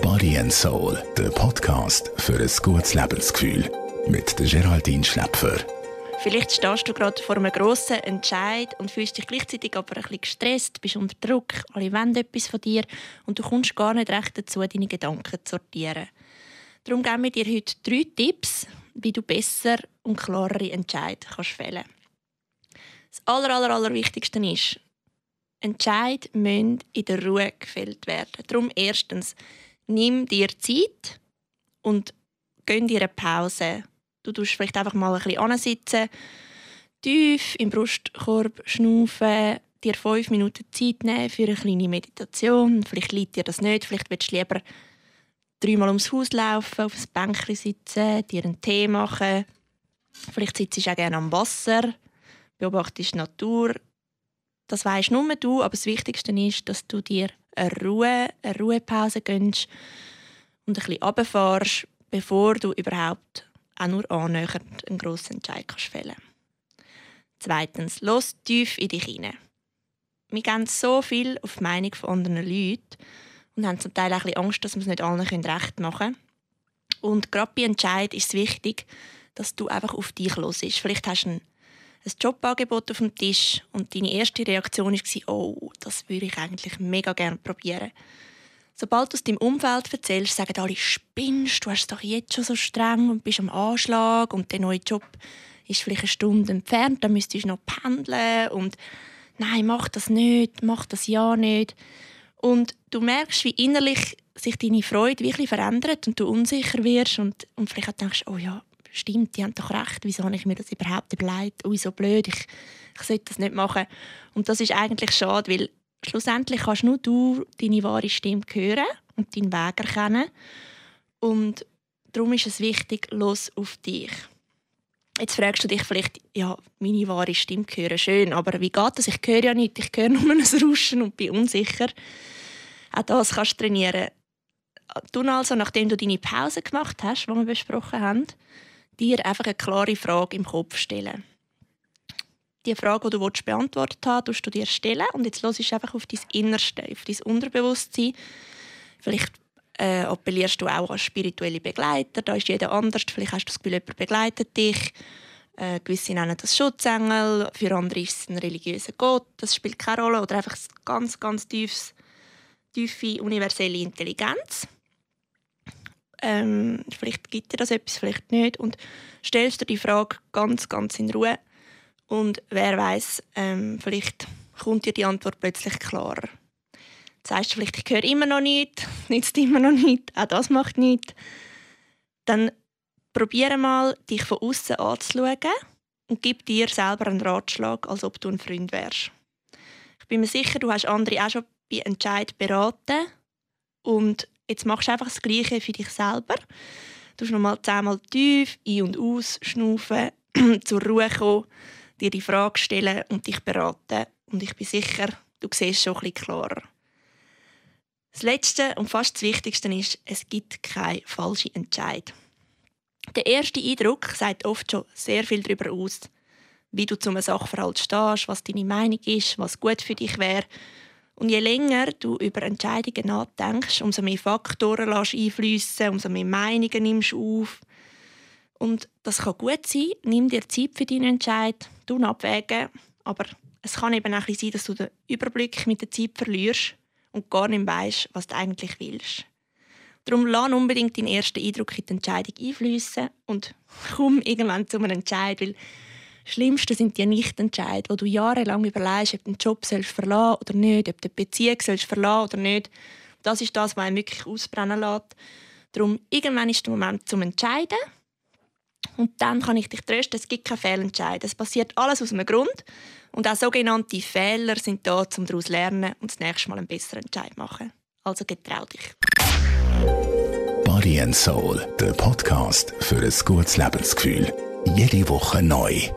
Body and Soul, der Podcast für ein gutes Lebensgefühl. Mit der Geraldine Schläpfer. Vielleicht stehst du gerade vor einem grossen Entscheid und fühlst dich gleichzeitig aber ein bisschen gestresst, bist unter Druck, alle wollen etwas von dir und du kommst gar nicht recht dazu, deine Gedanken zu sortieren. Darum geben wir dir heute drei Tipps, wie du besser und klarere Entscheidungen kannst fällen Das aller, aller, aller Wichtigste ist, Entscheid müssen in der Ruhe gefällt werden. Darum erstens, nimm dir Zeit und gönn dir eine Pause. Du tust vielleicht einfach mal ein bisschen ansitzen, tief im Brustkorb schnaufen, dir fünf Minuten Zeit nehmen für eine kleine Meditation. Vielleicht liegt dir das nicht, vielleicht willst du lieber dreimal ums Haus laufen, auf ein Bänkchen sitzen, dir einen Tee machen. Vielleicht sitzt du auch gerne am Wasser, beobachtest die Natur. Das weisst nur du, aber das Wichtigste ist, dass du dir eine Ruhe, eine Ruhepause gönnst und ein bisschen runterfährst, bevor du überhaupt auch nur annähernd einen grossen Entscheid kannst fällen Zweitens, los tief in dich hinein. Wir gehen so viel auf die Meinung von anderen Leuten und haben zum Teil auch ein bisschen Angst, dass wir es nicht allen recht machen können. Und gerade bei Entscheid ist es wichtig, dass du einfach auf dich los bist. Vielleicht hast du ein, ein Jobangebot auf dem Tisch und deine erste Reaktion war, oh, das würde ich eigentlich mega gerne probieren. Sobald du es deinem Umfeld erzählst, sagen alle, spinnst, du hast es doch jetzt schon so streng und bist am Anschlag und der neue Job ist vielleicht eine Stunde entfernt, dann müsstest du noch pendeln und nein, mach das nicht, mach das ja nicht. Und du merkst, wie innerlich sich deine Freude wirklich verändert und du unsicher wirst und, und vielleicht auch denkst, oh ja, stimmt, die haben doch recht, wieso habe ich mir das überhaupt überlegt, oh, so blöd, ich, ich sollte das nicht machen. Und das ist eigentlich schade, weil schlussendlich kannst nur du deine wahre Stimme hören und deinen Weg erkennen. Und darum ist es wichtig, los auf dich. Jetzt fragst du dich vielleicht, ja, meine wahre Stimme hören, schön, aber wie geht das? Ich höre ja nicht, ich höre nur ein Rauschen und bin unsicher. Auch das kannst du trainieren. Du also, nachdem du deine Pause gemacht hast, die wir besprochen haben, dir einfach eine klare Frage im Kopf stellen. Die Frage, die du beantwortet haben willst, du dir stellen und jetzt hörst du einfach auf dein Innerste, auf dein Unterbewusstsein. Vielleicht äh, appellierst du auch als spirituelle Begleiter. Da ist jeder anders. Vielleicht hast du das Gefühl, jemand begleitet dich. Äh, gewisse nennen das Schutzengel, für andere ist es ein religiöser Gott. Das spielt keine Rolle. Oder einfach ein ganz, ganz tiefes, tiefe universelle Intelligenz. Ähm, vielleicht gibt dir das etwas, vielleicht nicht. Und stellst dir die Frage ganz, ganz in Ruhe. Und wer weiß, ähm, vielleicht kommt dir die Antwort plötzlich klarer sagst du vielleicht, ich höre immer noch nicht, nützt immer noch nicht, auch das macht nichts, dann probiere mal, dich von außen anzuschauen und gib dir selber einen Ratschlag, als ob du ein Freund wärst. Ich bin mir sicher, du hast andere auch schon bei Entscheid beraten und jetzt machst du einfach das Gleiche für dich selber. Du nochmal zehnmal tief ein- und aus schnaufen, zur Ruhe kommen, dir die Frage stellen und dich beraten. Und ich bin sicher, du siehst schon ein bisschen klarer. Das Letzte und fast das Wichtigste ist, es gibt keine falsche Entscheid. Der erste Eindruck sagt oft schon sehr viel darüber aus, wie du zum Sachverhalt stehst, was deine Meinung ist, was gut für dich wäre. Und je länger du über Entscheidungen nachdenkst, umso mehr Faktoren lässt einfließen, umso mehr Meinungen nimmst du auf. Und das kann gut sein. Nimm dir Zeit für deinen Entscheid, du abwägen. Aber es kann eben auch sein, dass du den Überblick mit der Zeit verlierst und gar nicht weißt, was du eigentlich willst. Darum lass unbedingt deinen ersten Eindruck in die Entscheidung einfließen und komm irgendwann zu einem Entscheid, weil das Schlimmste sind die Nichtentscheide, wo du jahrelang überlegst, ob du den Job sollst oder nicht, ob du die Beziehung sollst oder nicht. Das ist das, was einen wirklich ausbrennen lässt. Darum, irgendwann ist der Moment zum Entscheiden. Und dann kann ich dich trösten, es gibt keinen Fehlentscheid. Es passiert alles aus einem Grund. Und auch sogenannte Fehler sind da, um daraus zu lernen und das nächste Mal einen besseren Entscheid machen. Also getrau dich. Body and Soul, der Podcast für ein gutes Lebensgefühl. Jede Woche neu.